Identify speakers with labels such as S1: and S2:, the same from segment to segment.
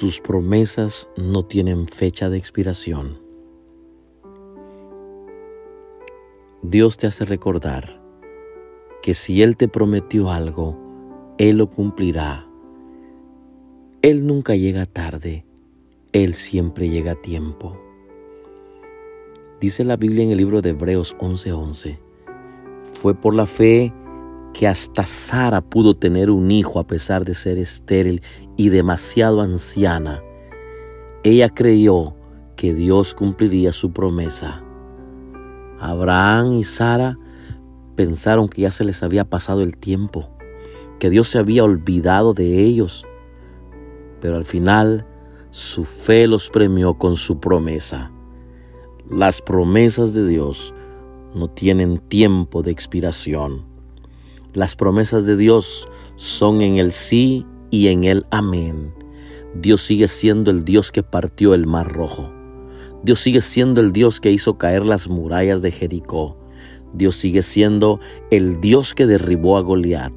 S1: sus promesas no tienen fecha de expiración. Dios te hace recordar que si Él te prometió algo, Él lo cumplirá. Él nunca llega tarde, Él siempre llega a tiempo. Dice la Biblia en el libro de Hebreos 11:11, fue por la fe que hasta Sara pudo tener un hijo a pesar de ser estéril y demasiado anciana. Ella creyó que Dios cumpliría su promesa. Abraham y Sara pensaron que ya se les había pasado el tiempo, que Dios se había olvidado de ellos, pero al final su fe los premió con su promesa. Las promesas de Dios no tienen tiempo de expiración. Las promesas de Dios son en el sí y en el amén. Dios sigue siendo el Dios que partió el mar rojo. Dios sigue siendo el Dios que hizo caer las murallas de Jericó. Dios sigue siendo el Dios que derribó a Goliat.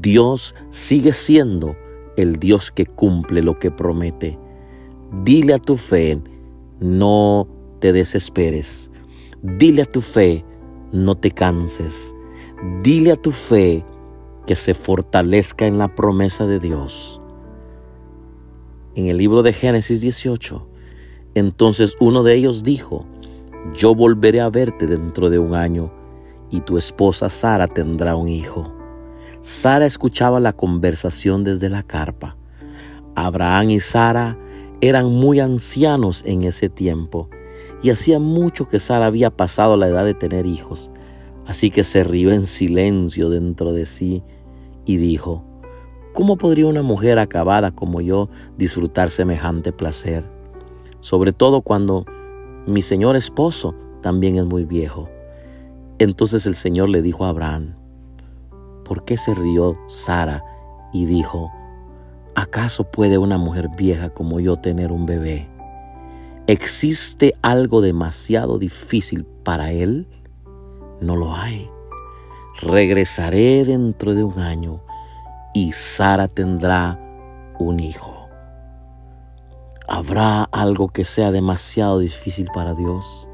S1: Dios sigue siendo el Dios que cumple lo que promete. Dile a tu fe, no te desesperes. Dile a tu fe, no te canses. Dile a tu fe que se fortalezca en la promesa de Dios. En el libro de Génesis 18, entonces uno de ellos dijo, yo volveré a verte dentro de un año y tu esposa Sara tendrá un hijo. Sara escuchaba la conversación desde la carpa. Abraham y Sara eran muy ancianos en ese tiempo y hacía mucho que Sara había pasado la edad de tener hijos. Así que se rió en silencio dentro de sí y dijo, ¿cómo podría una mujer acabada como yo disfrutar semejante placer? Sobre todo cuando mi señor esposo también es muy viejo. Entonces el Señor le dijo a Abraham, ¿por qué se rió Sara y dijo, ¿acaso puede una mujer vieja como yo tener un bebé? ¿Existe algo demasiado difícil para él? No lo hay. Regresaré dentro de un año y Sara tendrá un hijo. ¿Habrá algo que sea demasiado difícil para Dios?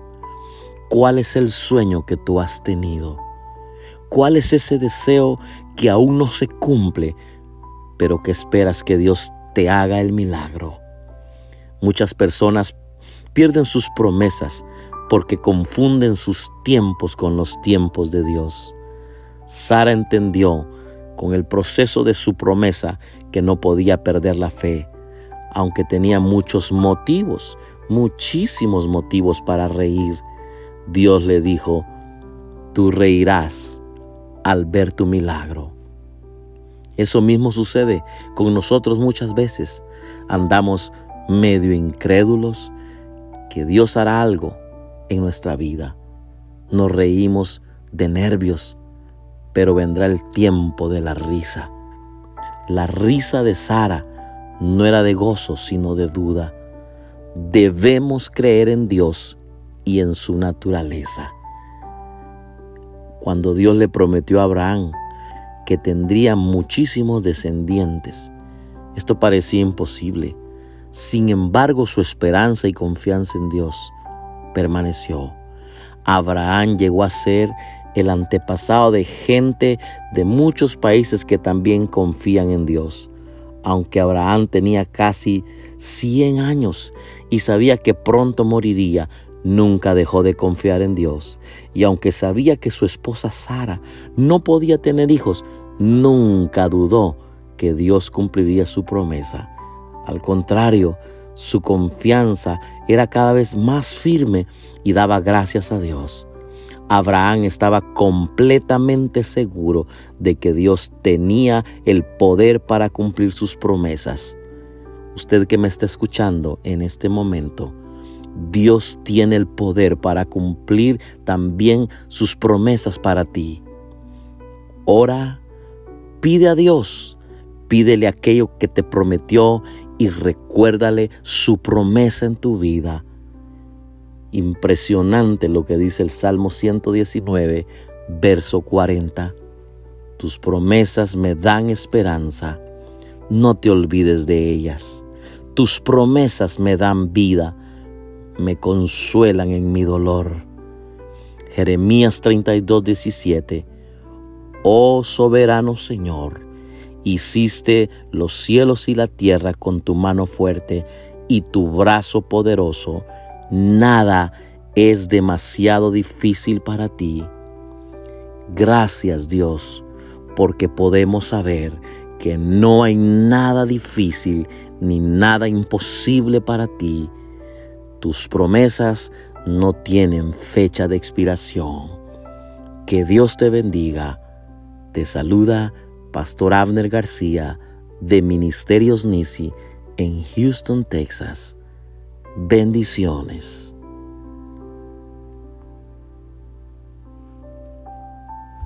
S1: ¿Cuál es el sueño que tú has tenido? ¿Cuál es ese deseo que aún no se cumple, pero que esperas que Dios te haga el milagro? Muchas personas pierden sus promesas porque confunden sus tiempos con los tiempos de Dios. Sara entendió con el proceso de su promesa que no podía perder la fe, aunque tenía muchos motivos, muchísimos motivos para reír. Dios le dijo, tú reirás al ver tu milagro. Eso mismo sucede con nosotros muchas veces. Andamos medio incrédulos que Dios hará algo en nuestra vida. Nos reímos de nervios, pero vendrá el tiempo de la risa. La risa de Sara no era de gozo, sino de duda. Debemos creer en Dios y en su naturaleza. Cuando Dios le prometió a Abraham que tendría muchísimos descendientes, esto parecía imposible. Sin embargo, su esperanza y confianza en Dios permaneció. Abraham llegó a ser el antepasado de gente de muchos países que también confían en Dios. Aunque Abraham tenía casi 100 años y sabía que pronto moriría, nunca dejó de confiar en Dios. Y aunque sabía que su esposa Sara no podía tener hijos, nunca dudó que Dios cumpliría su promesa. Al contrario, su confianza era cada vez más firme y daba gracias a Dios. Abraham estaba completamente seguro de que Dios tenía el poder para cumplir sus promesas. Usted que me está escuchando en este momento, Dios tiene el poder para cumplir también sus promesas para ti. Ora, pide a Dios, pídele aquello que te prometió y recuérdale su promesa en tu vida. Impresionante lo que dice el Salmo 119, verso 40. Tus promesas me dan esperanza, no te olvides de ellas. Tus promesas me dan vida, me consuelan en mi dolor. Jeremías 32, 17. Oh soberano Señor, hiciste los cielos y la tierra con tu mano fuerte y tu brazo poderoso. Nada es demasiado difícil para ti. Gracias Dios, porque podemos saber que no hay nada difícil ni nada imposible para ti. Tus promesas no tienen fecha de expiración. Que Dios te bendiga. Te saluda Pastor Abner García de Ministerios Nisi en Houston, Texas. Bendiciones.